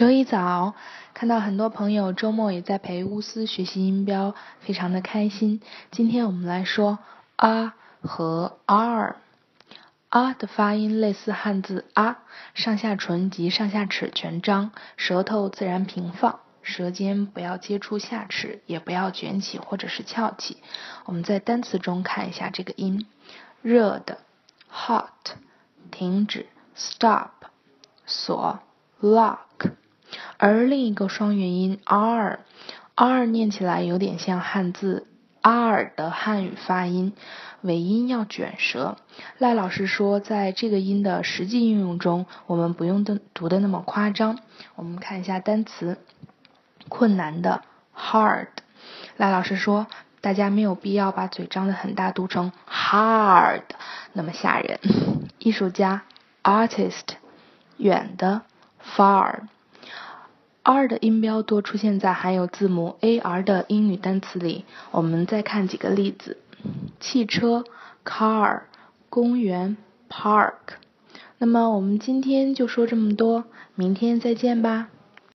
周一早，看到很多朋友周末也在陪乌斯学习音标，非常的开心。今天我们来说啊和 r，啊的发音类似汉字啊，上下唇及上下齿全张，舌头自然平放，舌尖不要接触下齿，也不要卷起或者是翘起。我们在单词中看一下这个音，热的 hot，停止 stop，锁。lock，而另一个双元音 r，r 念起来有点像汉字 r 的汉语发音，尾音要卷舌。赖老师说，在这个音的实际应用中，我们不用的读的那么夸张。我们看一下单词，困难的 hard。赖老师说，大家没有必要把嘴张得很大，读成 hard，那么吓人。艺术家 artist，远的 far。R 的音标多出现在含有字母 ar 的英语单词里。我们再看几个例子：汽车 car，公园 park。那么我们今天就说这么多，明天再见吧。